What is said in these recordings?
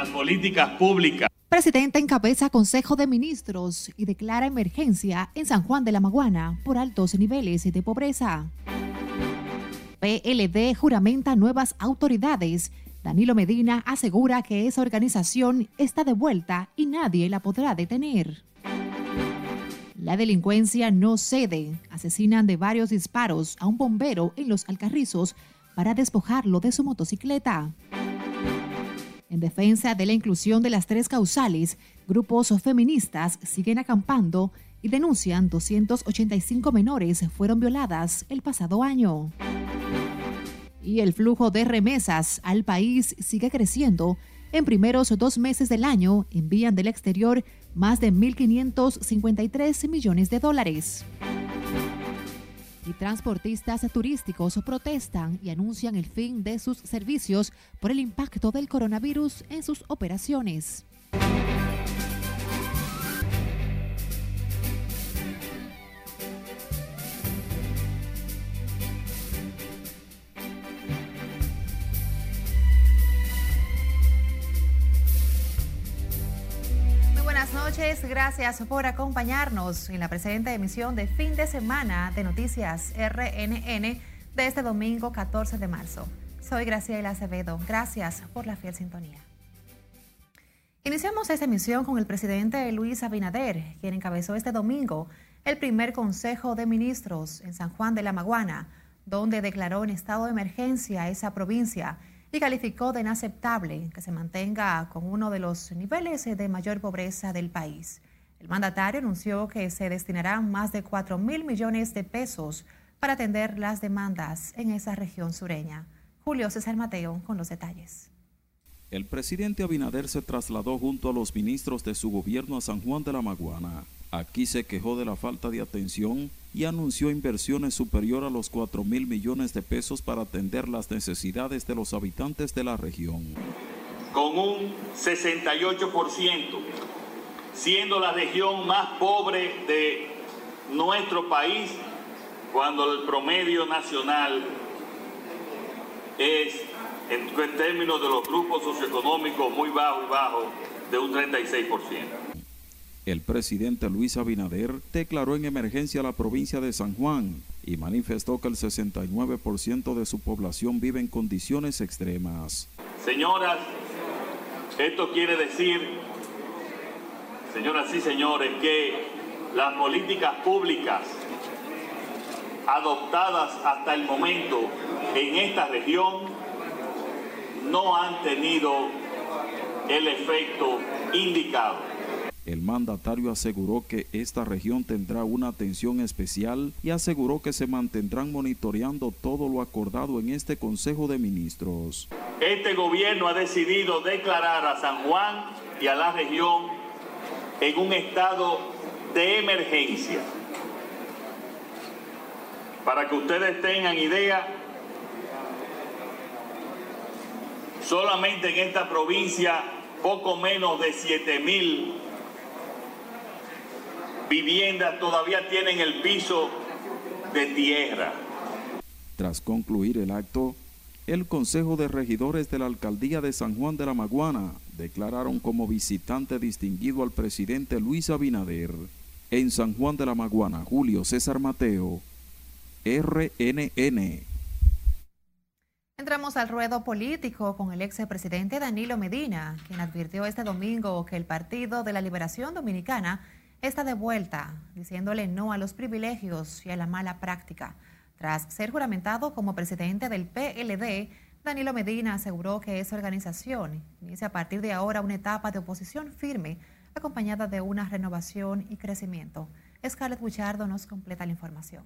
las políticas públicas. Presidente encabeza Consejo de Ministros y declara emergencia en San Juan de la Maguana por altos niveles de pobreza. PLD juramenta nuevas autoridades. Danilo Medina asegura que esa organización está de vuelta y nadie la podrá detener. La delincuencia no cede. Asesinan de varios disparos a un bombero en los Alcarrizos para despojarlo de su motocicleta. En defensa de la inclusión de las tres causales, grupos feministas siguen acampando y denuncian 285 menores fueron violadas el pasado año. Y el flujo de remesas al país sigue creciendo. En primeros dos meses del año envían del exterior más de 1.553 millones de dólares. Y transportistas turísticos protestan y anuncian el fin de sus servicios por el impacto del coronavirus en sus operaciones. Gracias por acompañarnos en la presente emisión de fin de semana de Noticias RNN de este domingo 14 de marzo. Soy Graciela Acevedo, gracias por la fiel sintonía. Iniciamos esta emisión con el presidente Luis Abinader, quien encabezó este domingo el primer Consejo de Ministros en San Juan de la Maguana, donde declaró en estado de emergencia esa provincia y calificó de inaceptable que se mantenga con uno de los niveles de mayor pobreza del país. El mandatario anunció que se destinarán más de 4 mil millones de pesos para atender las demandas en esa región sureña. Julio César Mateo con los detalles. El presidente Abinader se trasladó junto a los ministros de su gobierno a San Juan de la Maguana. Aquí se quejó de la falta de atención y anunció inversiones superior a los 4 mil millones de pesos para atender las necesidades de los habitantes de la región. Con un 68%, siendo la región más pobre de nuestro país, cuando el promedio nacional es, en, términos de los grupos socioeconómicos, muy bajo y bajo, de un 36%. El presidente Luis Abinader declaró en emergencia la provincia de San Juan y manifestó que el 69% de su población vive en condiciones extremas. Señoras, esto quiere decir, señoras y señores, que las políticas públicas adoptadas hasta el momento en esta región no han tenido el efecto indicado. El mandatario aseguró que esta región tendrá una atención especial y aseguró que se mantendrán monitoreando todo lo acordado en este Consejo de Ministros. Este gobierno ha decidido declarar a San Juan y a la región en un estado de emergencia. Para que ustedes tengan idea, solamente en esta provincia poco menos de 7 mil viviendas todavía tienen el piso de tierra. Tras concluir el acto, el Consejo de Regidores de la Alcaldía de San Juan de la Maguana declararon como visitante distinguido al presidente Luis Abinader. En San Juan de la Maguana, Julio César Mateo, RNN. Entramos al ruedo político con el ex presidente Danilo Medina, quien advirtió este domingo que el Partido de la Liberación Dominicana está de vuelta, diciéndole no a los privilegios y a la mala práctica. Tras ser juramentado como presidente del PLD, Danilo Medina aseguró que esa organización inicia a partir de ahora una etapa de oposición firme, acompañada de una renovación y crecimiento. Scarlett Buchardo nos completa la información.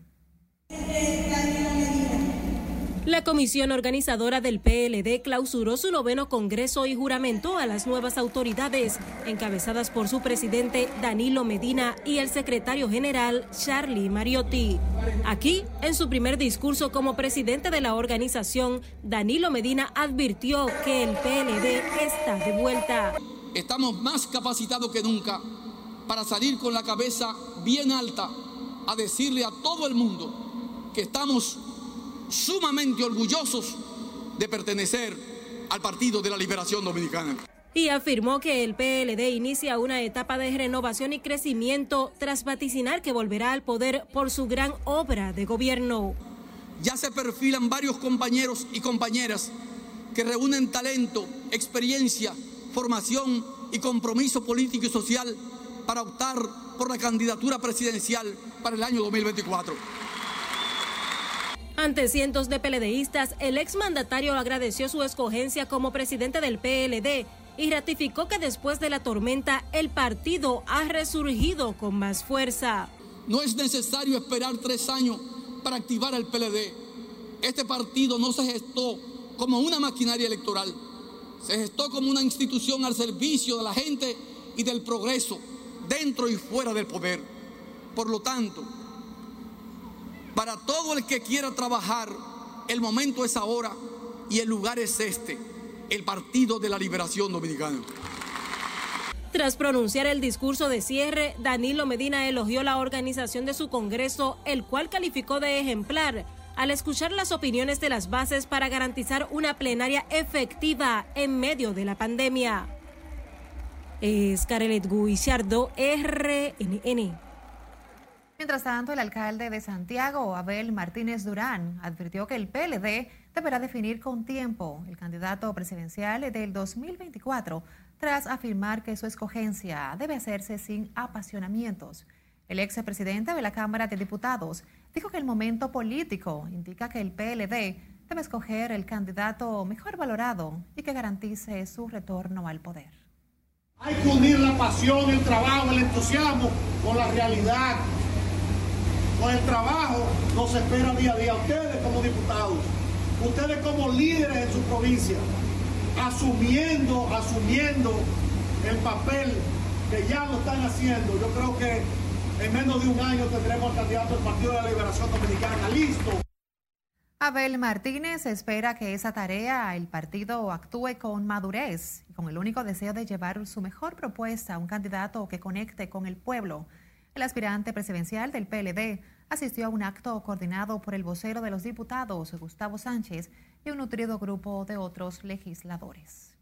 La comisión organizadora del PLD clausuró su noveno congreso y juramentó a las nuevas autoridades, encabezadas por su presidente Danilo Medina y el secretario general Charlie Mariotti. Aquí, en su primer discurso como presidente de la organización, Danilo Medina advirtió que el PLD está de vuelta. Estamos más capacitados que nunca para salir con la cabeza bien alta a decirle a todo el mundo que estamos sumamente orgullosos de pertenecer al Partido de la Liberación Dominicana. y afirmó que el PLD inicia una etapa de renovación y crecimiento tras vaticinar que volverá al poder por su gran obra de gobierno. Ya se perfilan varios compañeros y compañeras que reúnen talento, experiencia, formación y compromiso político y social para optar por la candidatura presidencial para el año 2024. Ante cientos de PLDistas, el exmandatario agradeció su escogencia como presidente del PLD y ratificó que después de la tormenta el partido ha resurgido con más fuerza. No es necesario esperar tres años para activar el PLD. Este partido no se gestó como una maquinaria electoral, se gestó como una institución al servicio de la gente y del progreso dentro y fuera del poder. Por lo tanto, para todo el que quiera trabajar, el momento es ahora y el lugar es este el Partido de la Liberación Dominicana. Tras pronunciar el discurso de cierre, Danilo Medina elogió la organización de su Congreso, el cual calificó de ejemplar al escuchar las opiniones de las bases para garantizar una plenaria efectiva en medio de la pandemia. Es Carelet Guichardo, RNN. Mientras tanto, el alcalde de Santiago, Abel Martínez Durán, advirtió que el PLD deberá definir con tiempo el candidato presidencial del 2024 tras afirmar que su escogencia debe hacerse sin apasionamientos. El ex presidente de la Cámara de Diputados dijo que el momento político indica que el PLD debe escoger el candidato mejor valorado y que garantice su retorno al poder. Hay que unir la pasión, el trabajo, el entusiasmo con la realidad. Con el trabajo nos espera día a día ustedes como diputados ustedes como líderes en su provincia, asumiendo, asumiendo el papel que ya lo están haciendo, yo creo que en menos de un año tendremos al candidato del Partido de la Liberación Dominicana listo. Abel Martínez espera que esa tarea el partido actúe con madurez con el único deseo de llevar su mejor propuesta a un candidato que conecte con el pueblo. El aspirante presidencial del PLD asistió a un acto coordinado por el vocero de los diputados, Gustavo Sánchez, y un nutrido grupo de otros legisladores.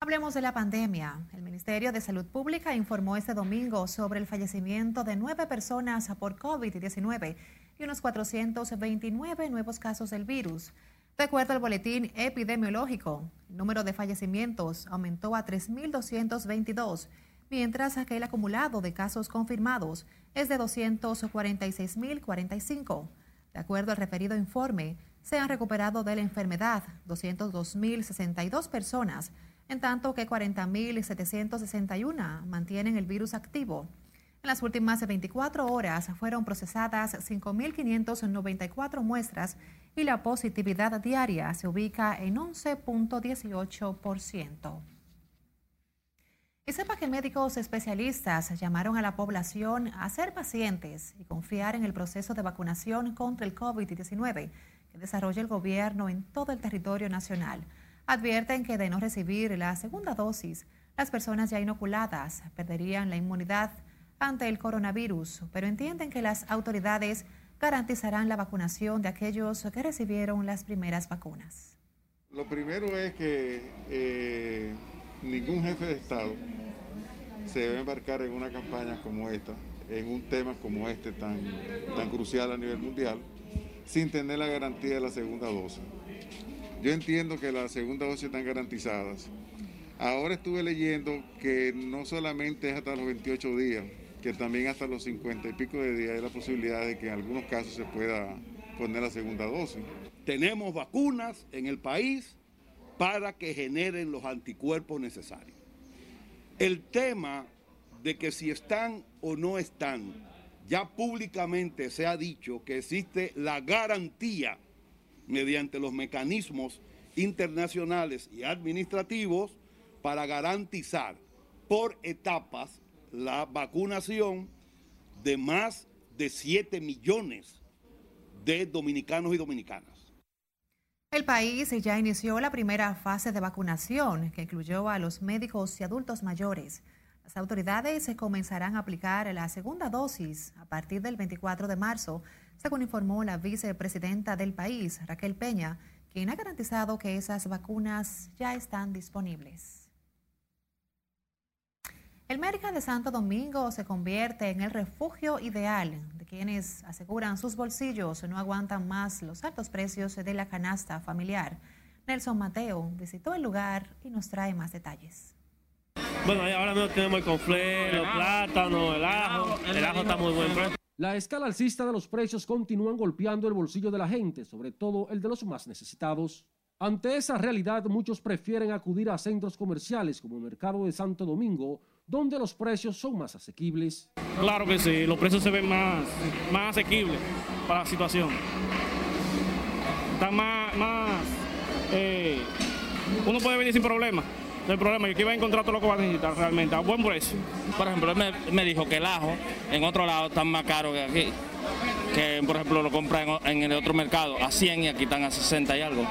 Hablemos de la pandemia. El Ministerio de Salud Pública informó este domingo sobre el fallecimiento de nueve personas por COVID-19 y unos 429 nuevos casos del virus. De acuerdo al boletín epidemiológico, el número de fallecimientos aumentó a 3.222 mientras que el acumulado de casos confirmados es de 246.045. De acuerdo al referido informe, se han recuperado de la enfermedad 202.062 personas, en tanto que 40.761 mantienen el virus activo. En las últimas 24 horas fueron procesadas 5.594 muestras y la positividad diaria se ubica en 11.18%. Y sepa que médicos especialistas llamaron a la población a ser pacientes y confiar en el proceso de vacunación contra el COVID-19 que desarrolla el gobierno en todo el territorio nacional. Advierten que de no recibir la segunda dosis, las personas ya inoculadas perderían la inmunidad ante el coronavirus, pero entienden que las autoridades garantizarán la vacunación de aquellos que recibieron las primeras vacunas. Lo primero es que eh, ningún jefe de Estado se debe embarcar en una campaña como esta, en un tema como este tan, tan crucial a nivel mundial, sin tener la garantía de la segunda dosis. Yo entiendo que las segundas dosis están garantizadas. Ahora estuve leyendo que no solamente es hasta los 28 días, que también hasta los 50 y pico de días hay la posibilidad de que en algunos casos se pueda poner la segunda dosis. Tenemos vacunas en el país para que generen los anticuerpos necesarios. El tema de que si están o no están, ya públicamente se ha dicho que existe la garantía mediante los mecanismos internacionales y administrativos para garantizar por etapas la vacunación de más de 7 millones de dominicanos y dominicanas. El país ya inició la primera fase de vacunación que incluyó a los médicos y adultos mayores. Las autoridades comenzarán a aplicar la segunda dosis a partir del 24 de marzo, según informó la vicepresidenta del país, Raquel Peña, quien ha garantizado que esas vacunas ya están disponibles. El Merca de Santo Domingo se convierte en el refugio ideal de quienes aseguran sus bolsillos no aguantan más los altos precios de la canasta familiar. Nelson Mateo visitó el lugar y nos trae más detalles. Bueno, ahora mismo tenemos el conflé, los plátanos, el ajo. El ajo está muy bueno. La escala alcista de los precios continúan golpeando el bolsillo de la gente, sobre todo el de los más necesitados. Ante esa realidad, muchos prefieren acudir a centros comerciales como el Mercado de Santo Domingo donde los precios son más asequibles. Claro que sí, los precios se ven más, más asequibles para la situación. Están más, más eh, uno puede venir sin problema. No hay problema, que aquí va a encontrar todo lo que va a necesitar realmente, a buen precio. Por ejemplo, él me, dijo que el ajo en otro lado está más caro que aquí. Que, por ejemplo, lo compra en, el otro mercado a 100 y aquí están a 60 y algo.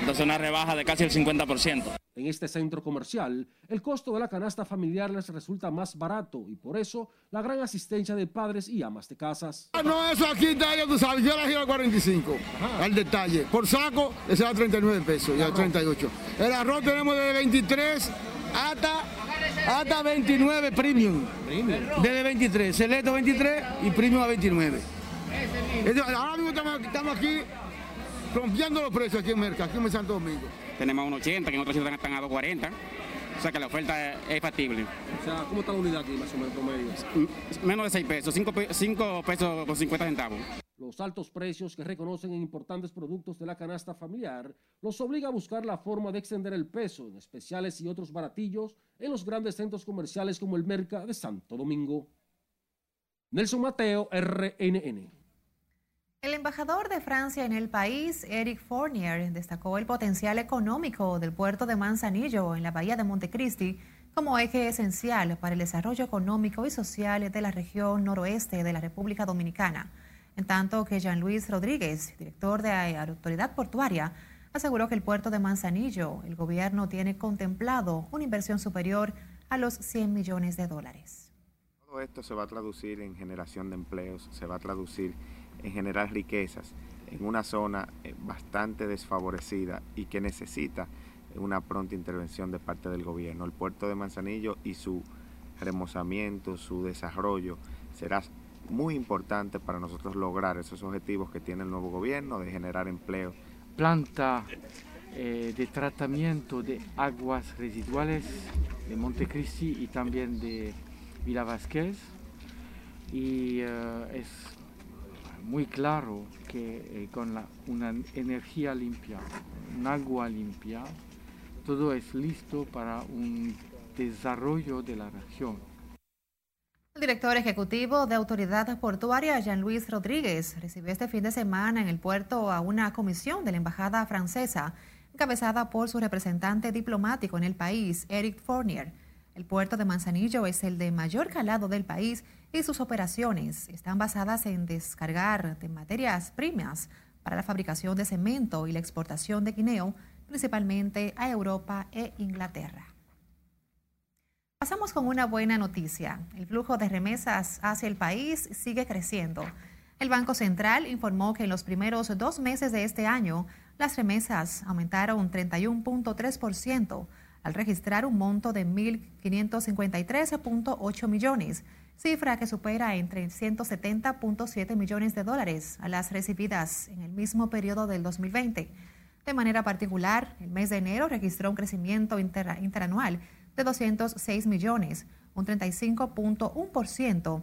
Entonces, una rebaja de casi el 50%. En este centro comercial, el costo de la canasta familiar les resulta más barato y por eso la gran asistencia de padres y amas de casas. Ah, no, eso aquí está, ya tú sabes, yo la giro a 45, al detalle. Por saco, ese da 39 pesos, ya 38. El arroz tenemos de 23 hasta, hasta 29 premium. Desde 23, selecto 23 y premium a 29. Ahora mismo estamos, aquí rompiendo los precios aquí en Merca, aquí en Santo Domingo tenemos a 1,80, que en otros sitios están a 2,40. O sea que la oferta es, factible. O sea, ¿cómo está la unidad aquí más o menos promedio? Menos de 6 pesos, 5, pesos con 50 centavos. Los altos precios que reconocen en importantes productos de la canasta familiar los obliga a buscar la forma de extender el peso en especiales y otros baratillos en los grandes centros comerciales como el Merca de Santo Domingo. Nelson Mateo, RNN. El embajador de Francia en el país, Eric Fournier, destacó el potencial económico del puerto de Manzanillo en la bahía de Montecristi como eje esencial para el desarrollo económico y social de la región noroeste de la República Dominicana. En tanto que Jean-Louis Rodríguez, director de la Autoridad Portuaria, aseguró que el puerto de Manzanillo, el gobierno tiene contemplado una inversión superior a los 100 millones de dólares. Todo esto se va a traducir en generación de empleos, se va a traducir en generar riquezas en una zona eh, bastante desfavorecida y que necesita una pronta intervención de parte del gobierno. El puerto de Manzanillo y su remozamiento, su desarrollo será muy importante para nosotros lograr esos objetivos que tiene el nuevo gobierno de generar empleo. Planta eh, de tratamiento de aguas residuales de Montecristi y también de Villa Vázquez y eh, es muy claro que eh, con una energía limpia, un agua limpia, todo es listo para un desarrollo de la región. El director ejecutivo de Autoridad Portuaria, Jean-Louis Rodríguez, recibió este fin de semana en el puerto a una comisión de la Embajada francesa, encabezada por su representante diplomático en el país, Eric Fournier. El puerto de Manzanillo es el de mayor calado del país y sus operaciones están basadas en descargar de materias primas para la fabricación de cemento y la exportación de guineo, principalmente a Europa e Inglaterra. Pasamos con una buena noticia. El flujo de remesas hacia el país sigue creciendo. El Banco Central informó que en los primeros dos meses de este año, las remesas aumentaron 31.3% al registrar un monto de 1.553.8 millones, cifra que supera entre 170.7 millones de dólares a las recibidas en el mismo periodo del 2020. De manera particular, el mes de enero registró un crecimiento interanual de 206 millones, un 35.1%,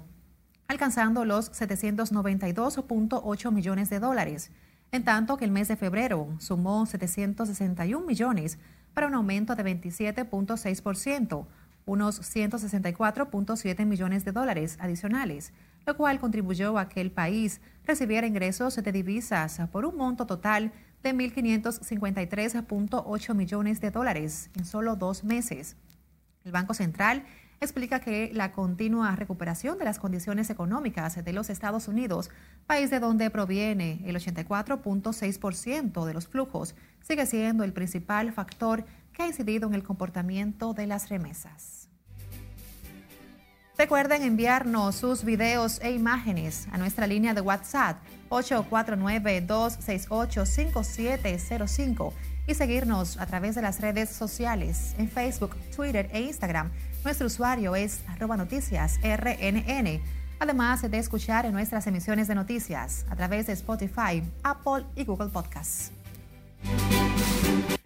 alcanzando los 792.8 millones de dólares, en tanto que el mes de febrero sumó 761 millones, para un aumento de 27.6%, unos 164.7 millones de dólares adicionales, lo cual contribuyó a que el país recibiera ingresos de divisas por un monto total de 1.553.8 millones de dólares en solo dos meses. El Banco Central explica que la continua recuperación de las condiciones económicas de los Estados Unidos, país de donde proviene el 84.6% de los flujos, sigue siendo el principal factor que ha incidido en el comportamiento de las remesas. Recuerden enviarnos sus videos e imágenes a nuestra línea de WhatsApp 849-268-5705 y seguirnos a través de las redes sociales en Facebook, Twitter e Instagram. Nuestro usuario es arroba noticias RNN. Además de escuchar nuestras emisiones de noticias a través de Spotify, Apple y Google Podcasts.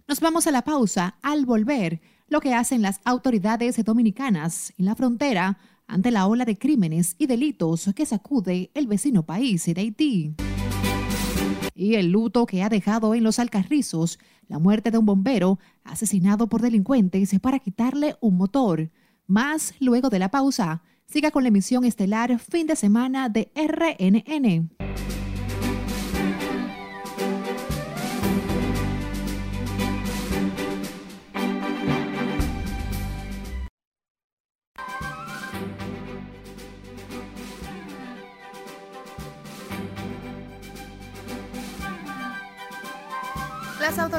Nos vamos a la pausa al volver lo que hacen las autoridades dominicanas en la frontera ante la ola de crímenes y delitos que sacude el vecino país de Haití. Y el luto que ha dejado en los Alcarrizos la muerte de un bombero asesinado por delincuentes para quitarle un motor. Más luego de la pausa. Siga con la emisión estelar fin de semana de RNN.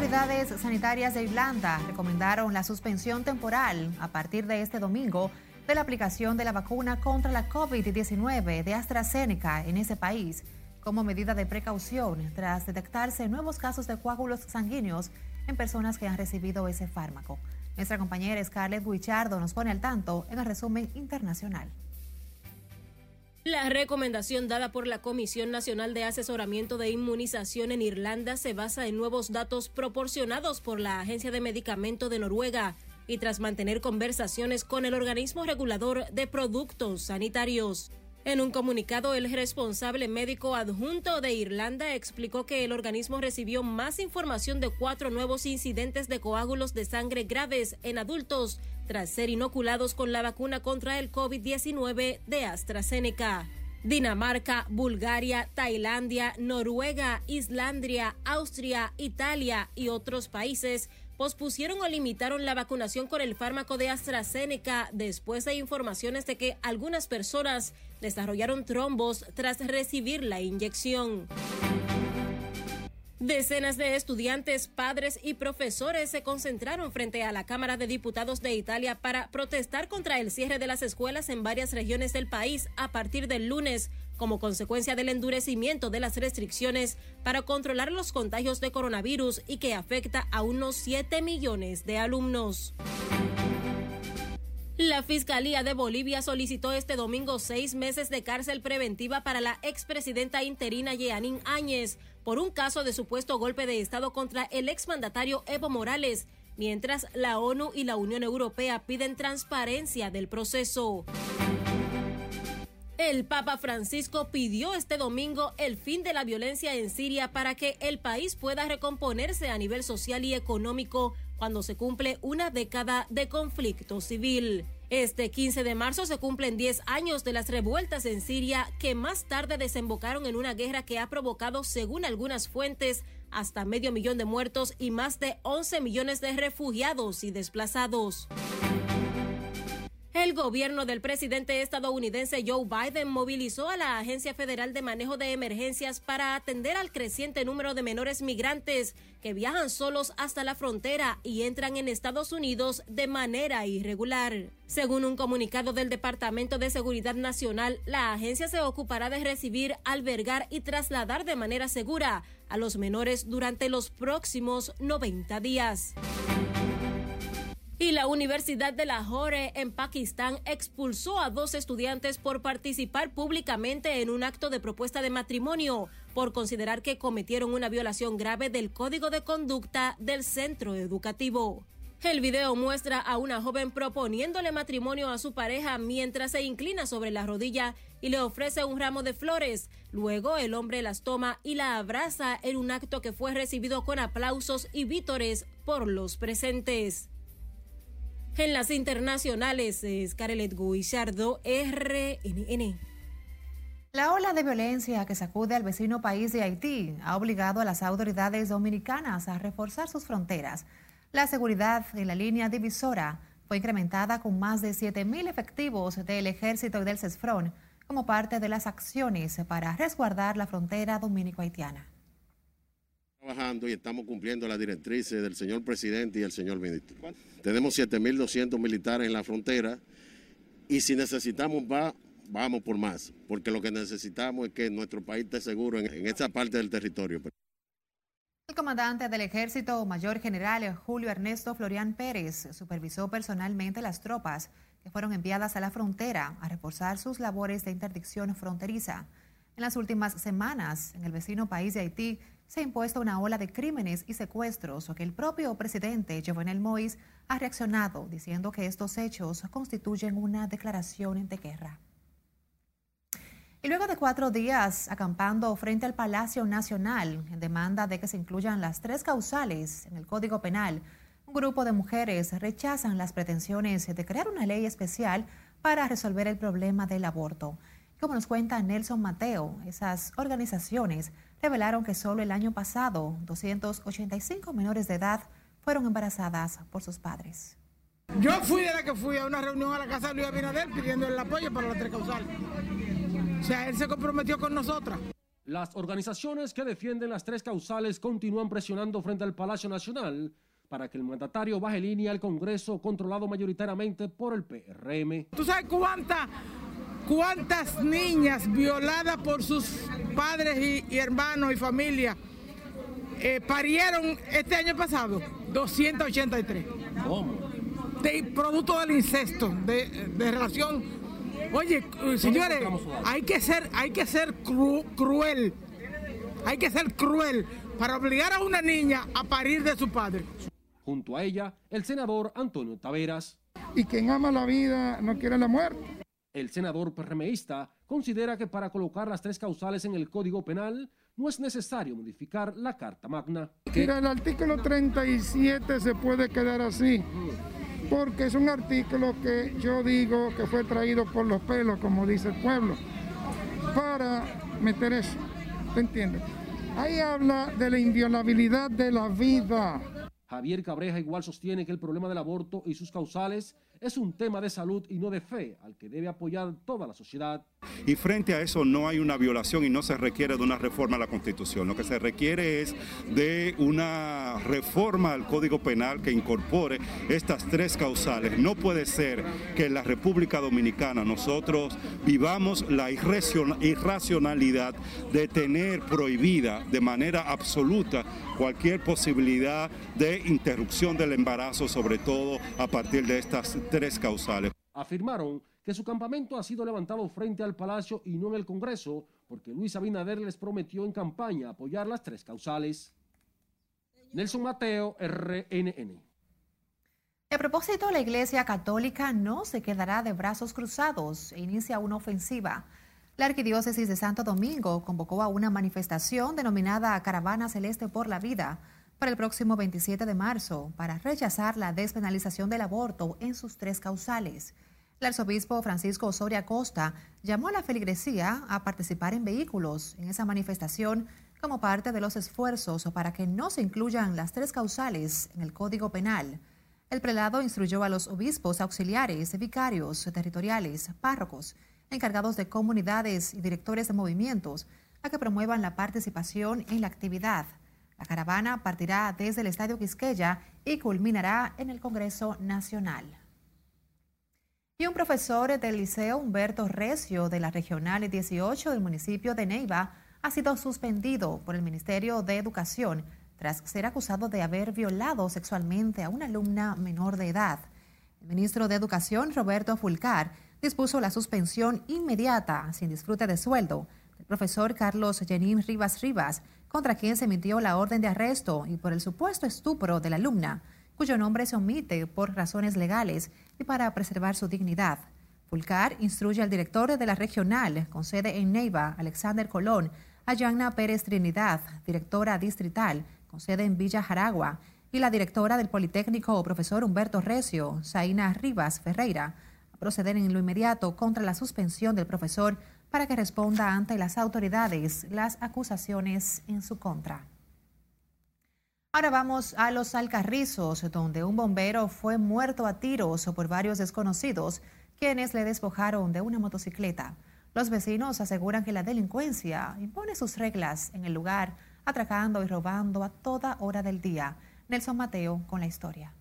Autoridades sanitarias de Irlanda recomendaron la suspensión temporal a partir de este domingo de la aplicación de la vacuna contra la COVID-19 de AstraZeneca en ese país como medida de precaución tras detectarse nuevos casos de coágulos sanguíneos en personas que han recibido ese fármaco. Nuestra compañera Scarlett Guichardo nos pone al tanto en el resumen internacional. La recomendación dada por la Comisión Nacional de Asesoramiento de Inmunización en Irlanda se basa en nuevos datos proporcionados por la Agencia de Medicamento de Noruega y tras mantener conversaciones con el organismo regulador de productos sanitarios. En un comunicado, el responsable médico adjunto de Irlanda explicó que el organismo recibió más información de cuatro nuevos incidentes de coágulos de sangre graves en adultos tras ser inoculados con la vacuna contra el COVID-19 de AstraZeneca. Dinamarca, Bulgaria, Tailandia, Noruega, Islandia, Austria, Italia y otros países pospusieron o limitaron la vacunación con el fármaco de AstraZeneca después de informaciones de que algunas personas desarrollaron trombos tras recibir la inyección. Decenas de estudiantes, padres y profesores se concentraron frente a la Cámara de Diputados de Italia para protestar contra el cierre de las escuelas en varias regiones del país a partir del lunes como consecuencia del endurecimiento de las restricciones para controlar los contagios de coronavirus y que afecta a unos 7 millones de alumnos. La Fiscalía de Bolivia solicitó este domingo seis meses de cárcel preventiva para la expresidenta interina Yeanín Áñez por un caso de supuesto golpe de Estado contra el exmandatario Evo Morales, mientras la ONU y la Unión Europea piden transparencia del proceso. El Papa Francisco pidió este domingo el fin de la violencia en Siria para que el país pueda recomponerse a nivel social y económico cuando se cumple una década de conflicto civil. Este 15 de marzo se cumplen 10 años de las revueltas en Siria que más tarde desembocaron en una guerra que ha provocado, según algunas fuentes, hasta medio millón de muertos y más de 11 millones de refugiados y desplazados. El gobierno del presidente estadounidense Joe Biden movilizó a la Agencia Federal de Manejo de Emergencias para atender al creciente número de menores migrantes que viajan solos hasta la frontera y entran en Estados Unidos de manera irregular. Según un comunicado del Departamento de Seguridad Nacional, la agencia se ocupará de recibir, albergar y trasladar de manera segura a los menores durante los próximos 90 días. Y la Universidad de Lahore en Pakistán expulsó a dos estudiantes por participar públicamente en un acto de propuesta de matrimonio por considerar que cometieron una violación grave del código de conducta del centro educativo. El video muestra a una joven proponiéndole matrimonio a su pareja mientras se inclina sobre la rodilla y le ofrece un ramo de flores. Luego el hombre las toma y la abraza en un acto que fue recibido con aplausos y vítores por los presentes. En las internacionales, Scarlett Guillardo, RNN. La ola de violencia que sacude al vecino país de Haití ha obligado a las autoridades dominicanas a reforzar sus fronteras. La seguridad en la línea divisora fue incrementada con más de 7.000 efectivos del ejército y del CESFRON como parte de las acciones para resguardar la frontera dominico-haitiana trabajando y estamos cumpliendo las directrices del señor presidente y el señor ministro. Tenemos 7.200 militares en la frontera y si necesitamos va, vamos por más, porque lo que necesitamos es que nuestro país esté seguro en, en esa parte del territorio. El comandante del ejército, mayor general Julio Ernesto Florian Pérez, supervisó personalmente las tropas que fueron enviadas a la frontera a reforzar sus labores de interdicción fronteriza. En las últimas semanas, en el vecino país de Haití, se ha impuesto una ola de crímenes y secuestros, que el propio presidente Jovenel Moïse ha reaccionado diciendo que estos hechos constituyen una declaración de guerra. Y luego de cuatro días acampando frente al Palacio Nacional en demanda de que se incluyan las tres causales en el Código Penal, un grupo de mujeres rechazan las pretensiones de crear una ley especial para resolver el problema del aborto. Como nos cuenta Nelson Mateo, esas organizaciones revelaron que solo el año pasado 285 menores de edad fueron embarazadas por sus padres. Yo fui de la que fui a una reunión a la casa de Luis Abinader pidiendo el apoyo para las tres causales. O sea, él se comprometió con nosotras. Las organizaciones que defienden las tres causales continúan presionando frente al Palacio Nacional para que el mandatario baje línea al Congreso controlado mayoritariamente por el PRM. ¿Tú sabes cuántas cuántas niñas violadas por sus padres y, y hermanos y familia eh, parieron este año pasado? 283. ¿Cómo? De producto del incesto, de, de relación. Oye, señores, hay que ser, hay que ser cru, cruel. Hay que ser cruel para obligar a una niña a parir de su padre. Junto a ella, el senador Antonio Taveras. Y quien ama la vida no quiere la muerte. El senador PRMista considera que para colocar las tres causales en el Código Penal no es necesario modificar la Carta Magna. Mira, el artículo 37 se puede quedar así, porque es un artículo que yo digo que fue traído por los pelos, como dice el pueblo, para meter eso. ¿Te entiendes? Ahí habla de la inviolabilidad de la vida. Javier Cabreja igual sostiene que el problema del aborto y sus causales es un tema de salud y no de fe, al que debe apoyar toda la sociedad. Y frente a eso no hay una violación y no se requiere de una reforma a la Constitución. Lo que se requiere es de una reforma al Código Penal que incorpore estas tres causales. No puede ser que en la República Dominicana nosotros vivamos la irracionalidad de tener prohibida de manera absoluta cualquier posibilidad de interrupción del embarazo, sobre todo a partir de estas tres causales. Afirmaron que su campamento ha sido levantado frente al Palacio y no en el Congreso, porque Luis Abinader les prometió en campaña apoyar las tres causales. Nelson Mateo, RNN. A propósito, la Iglesia Católica no se quedará de brazos cruzados e inicia una ofensiva. La Arquidiócesis de Santo Domingo convocó a una manifestación denominada Caravana Celeste por la Vida para el próximo 27 de marzo para rechazar la despenalización del aborto en sus tres causales. El arzobispo Francisco Osoria Costa llamó a la feligresía a participar en vehículos en esa manifestación como parte de los esfuerzos para que no se incluyan las tres causales en el Código Penal. El prelado instruyó a los obispos auxiliares, vicarios territoriales, párrocos, encargados de comunidades y directores de movimientos a que promuevan la participación en la actividad. La caravana partirá desde el Estadio Quisqueya y culminará en el Congreso Nacional. Y un profesor del Liceo Humberto Recio de la Regional 18 del municipio de Neiva ha sido suspendido por el Ministerio de Educación tras ser acusado de haber violado sexualmente a una alumna menor de edad. El ministro de Educación, Roberto Fulcar, dispuso la suspensión inmediata, sin disfrute de sueldo, del profesor Carlos Jenín Rivas Rivas, contra quien se emitió la orden de arresto y por el supuesto estupro de la alumna, cuyo nombre se omite por razones legales y para preservar su dignidad. Fulcar instruye al director de la regional, con sede en Neiva, Alexander Colón, a Yanna Pérez Trinidad, directora distrital, con sede en Villa Jaragua, y la directora del Politécnico, profesor Humberto Recio, Zaina Rivas Ferreira, a proceder en lo inmediato contra la suspensión del profesor para que responda ante las autoridades las acusaciones en su contra. Ahora vamos a los Alcarrizos, donde un bombero fue muerto a tiros por varios desconocidos, quienes le despojaron de una motocicleta. Los vecinos aseguran que la delincuencia impone sus reglas en el lugar, atracando y robando a toda hora del día. Nelson Mateo con la historia.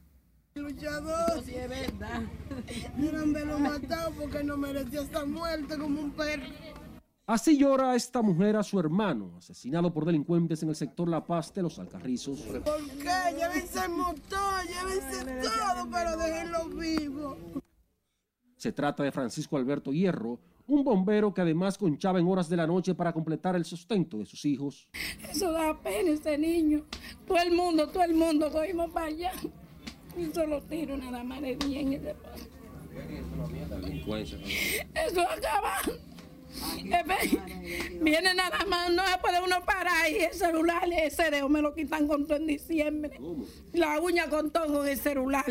Luchador. Sí, es verdad. Dieron de lo matado porque no merecía esta muerte como un perro. Así llora esta mujer a su hermano, asesinado por delincuentes en el sector La Paz de los Alcarrizos. ¿Por qué? Llévense el motor, llévense todo, pero déjenlo vivo. Se trata de Francisco Alberto Hierro, un bombero que además conchaba en horas de la noche para completar el sustento de sus hijos. Eso da pena ese niño. Todo el mundo, todo el mundo cogimos para allá. Y solo tiro nada más de bien ese Eso acaba. Viene nada más, no se puede uno parar y el celular, ese dedo me lo quitan con todo en diciembre. La uña con todo en el celular.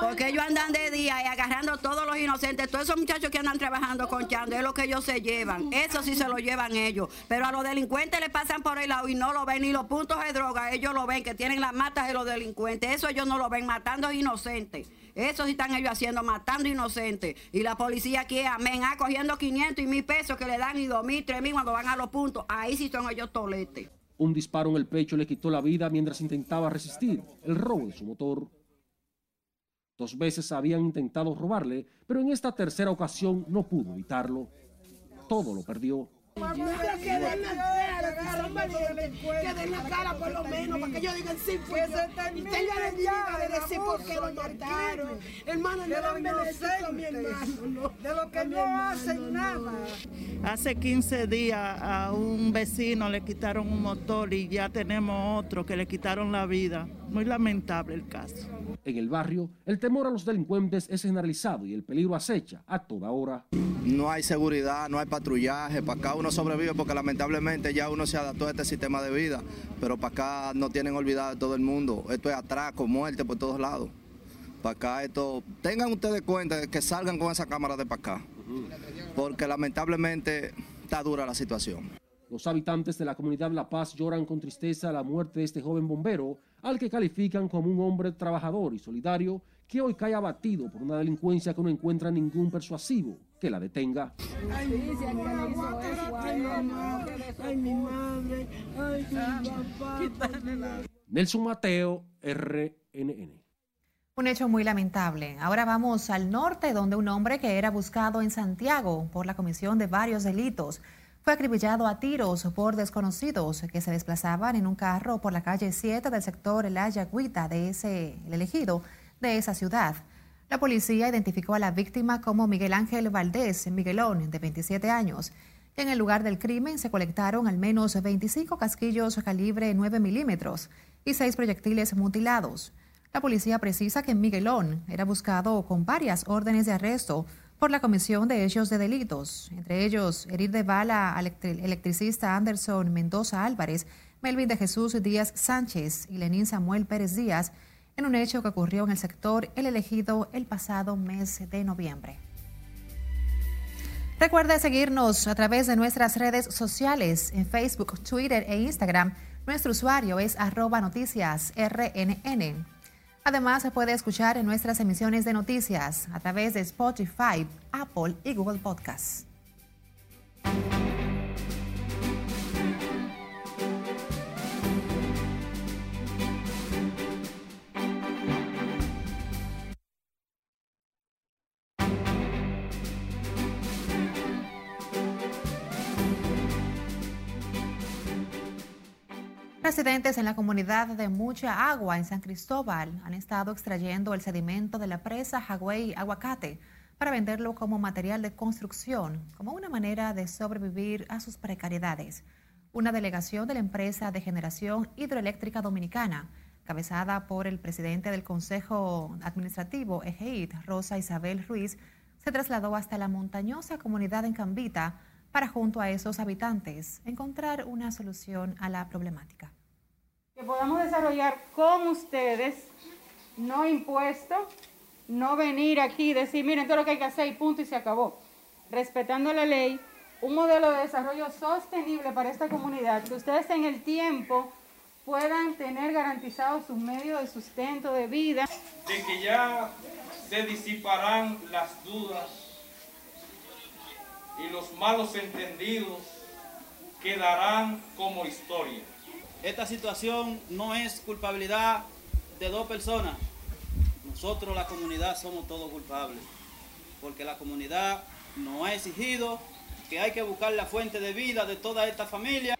Porque ellos andan de día y agarrando a todos los inocentes, todos esos muchachos que andan trabajando con Chando, es lo que ellos se llevan. Eso sí se lo llevan ellos. Pero a los delincuentes le pasan por el lado y no lo ven, ni los puntos de droga, ellos lo ven, que tienen las matas de los delincuentes. Eso ellos no lo ven, matando inocentes. Eso sí están ellos haciendo, matando inocentes. Y la policía aquí, amén, ah, cogiendo 500 y mil pesos que le dan y 2 mil, 3 mil cuando van a los puntos. Ahí sí son ellos toletes. Un disparo en el pecho le quitó la vida mientras intentaba resistir el robo de su motor. Dos veces habían intentado robarle, pero en esta tercera ocasión no pudo evitarlo. Todo lo perdió. Que den la cara, que den la cara por lo menos, para que ellos digan sí fue Y tengan el dignidad de decir por qué lo mataron. Hermano, no lo a mi hermano. De lo que no hacen nada. Hace 15 días a un vecino le quitaron un motor y ya tenemos otro que le quitaron la vida. Muy lamentable el caso. En el barrio, el temor a los delincuentes es generalizado y el peligro acecha a toda hora. No hay seguridad, no hay patrullaje, para acá uno sobrevive porque lamentablemente ya uno se adaptó a este sistema de vida, pero para acá no tienen olvidado todo el mundo. Esto es atraco, muerte por todos lados. Para acá esto, tengan ustedes cuenta de que salgan con esa cámara de para acá, porque lamentablemente está dura la situación. Los habitantes de la comunidad La Paz lloran con tristeza la muerte de este joven bombero, al que califican como un hombre trabajador y solidario que hoy cae abatido por una delincuencia que no encuentra ningún persuasivo que la detenga. Nelson Mateo, RNN. Un hecho muy lamentable. Ahora vamos al norte, donde un hombre que era buscado en Santiago por la comisión de varios delitos fue acribillado a tiros por desconocidos que se desplazaban en un carro por la calle 7 del sector El Ayagüita de ese el elegido de esa ciudad. La policía identificó a la víctima como Miguel Ángel Valdés Miguelón, de 27 años. En el lugar del crimen se colectaron al menos 25 casquillos calibre 9 milímetros y seis proyectiles mutilados. La policía precisa que Miguelón era buscado con varias órdenes de arresto por la comisión de hechos de delitos, entre ellos herir de bala al electricista Anderson Mendoza Álvarez, Melvin de Jesús Díaz Sánchez y Lenín Samuel Pérez Díaz, en un hecho que ocurrió en el sector El Elegido el pasado mes de noviembre. Recuerde seguirnos a través de nuestras redes sociales en Facebook, Twitter e Instagram. Nuestro usuario es arroba noticias RNN. Además, se puede escuchar en nuestras emisiones de noticias a través de Spotify, Apple y Google Podcasts. Residentes en la comunidad de Mucha Agua en San Cristóbal han estado extrayendo el sedimento de la presa Hagüey Aguacate para venderlo como material de construcción, como una manera de sobrevivir a sus precariedades. Una delegación de la empresa de generación hidroeléctrica dominicana, cabezada por el presidente del Consejo Administrativo EGEIT, Rosa Isabel Ruiz, se trasladó hasta la montañosa comunidad en Cambita para junto a esos habitantes encontrar una solución a la problemática que podamos desarrollar con ustedes, no impuesto, no venir aquí y decir, miren, todo lo que hay que hacer y punto y se acabó. Respetando la ley, un modelo de desarrollo sostenible para esta comunidad, que ustedes en el tiempo puedan tener garantizados sus medios de sustento, de vida. De que ya se disiparán las dudas y los malos entendidos quedarán como historia. Esta situación no es culpabilidad de dos personas. nosotros la comunidad somos todos culpables, porque la comunidad nos ha exigido que hay que buscar la fuente de vida de toda esta familia.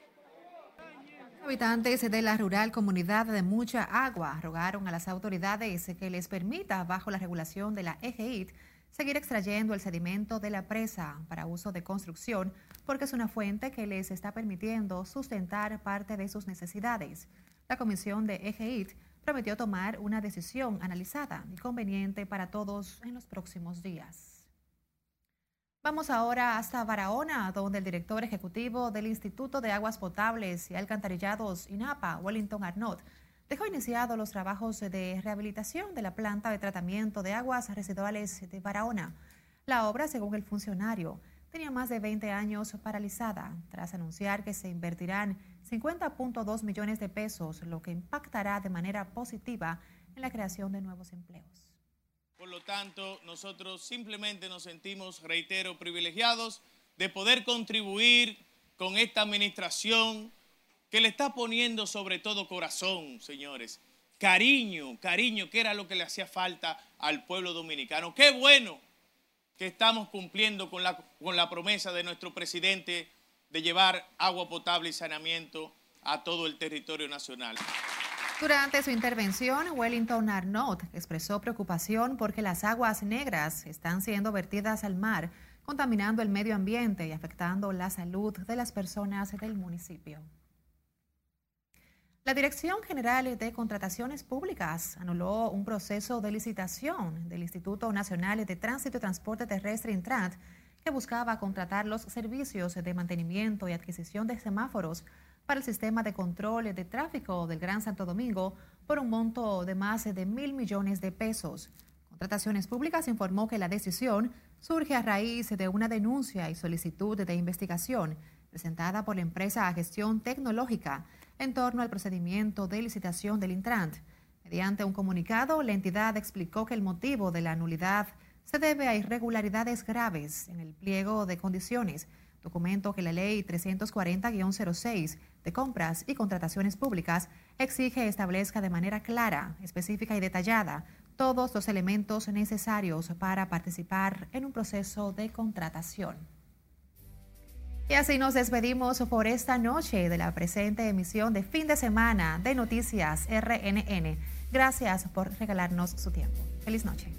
Habitantes de la rural comunidad de Mucha Agua rogaron a las autoridades que les permita, bajo la regulación de la EGIT, seguir extrayendo el sedimento de la presa para uso de construcción, porque es una fuente que les está permitiendo sustentar parte de sus necesidades. La comisión de EGIT prometió tomar una decisión analizada y conveniente para todos en los próximos días. Vamos ahora hasta Barahona, donde el director ejecutivo del Instituto de Aguas Potables y Alcantarillados INAPA, Wellington Arnott, dejó iniciados los trabajos de rehabilitación de la planta de tratamiento de aguas residuales de Barahona. La obra, según el funcionario, tenía más de 20 años paralizada, tras anunciar que se invertirán 50.2 millones de pesos, lo que impactará de manera positiva en la creación de nuevos empleos. Por lo tanto, nosotros simplemente nos sentimos, reitero, privilegiados de poder contribuir con esta administración que le está poniendo sobre todo corazón, señores. Cariño, cariño, que era lo que le hacía falta al pueblo dominicano. Qué bueno que estamos cumpliendo con la, con la promesa de nuestro presidente de llevar agua potable y saneamiento a todo el territorio nacional. Durante su intervención, Wellington Arnott expresó preocupación porque las aguas negras están siendo vertidas al mar, contaminando el medio ambiente y afectando la salud de las personas del municipio. La Dirección General de Contrataciones Públicas anuló un proceso de licitación del Instituto Nacional de Tránsito y Transporte Terrestre Intrant que buscaba contratar los servicios de mantenimiento y adquisición de semáforos para el sistema de control de tráfico del Gran Santo Domingo por un monto de más de mil millones de pesos. Contrataciones Públicas informó que la decisión surge a raíz de una denuncia y solicitud de investigación presentada por la empresa a gestión tecnológica en torno al procedimiento de licitación del Intrant. Mediante un comunicado, la entidad explicó que el motivo de la nulidad se debe a irregularidades graves en el pliego de condiciones documento que la Ley 340-06 de Compras y Contrataciones Públicas exige establezca de manera clara, específica y detallada todos los elementos necesarios para participar en un proceso de contratación. Y así nos despedimos por esta noche de la presente emisión de fin de semana de Noticias RNN. Gracias por regalarnos su tiempo. Feliz noche.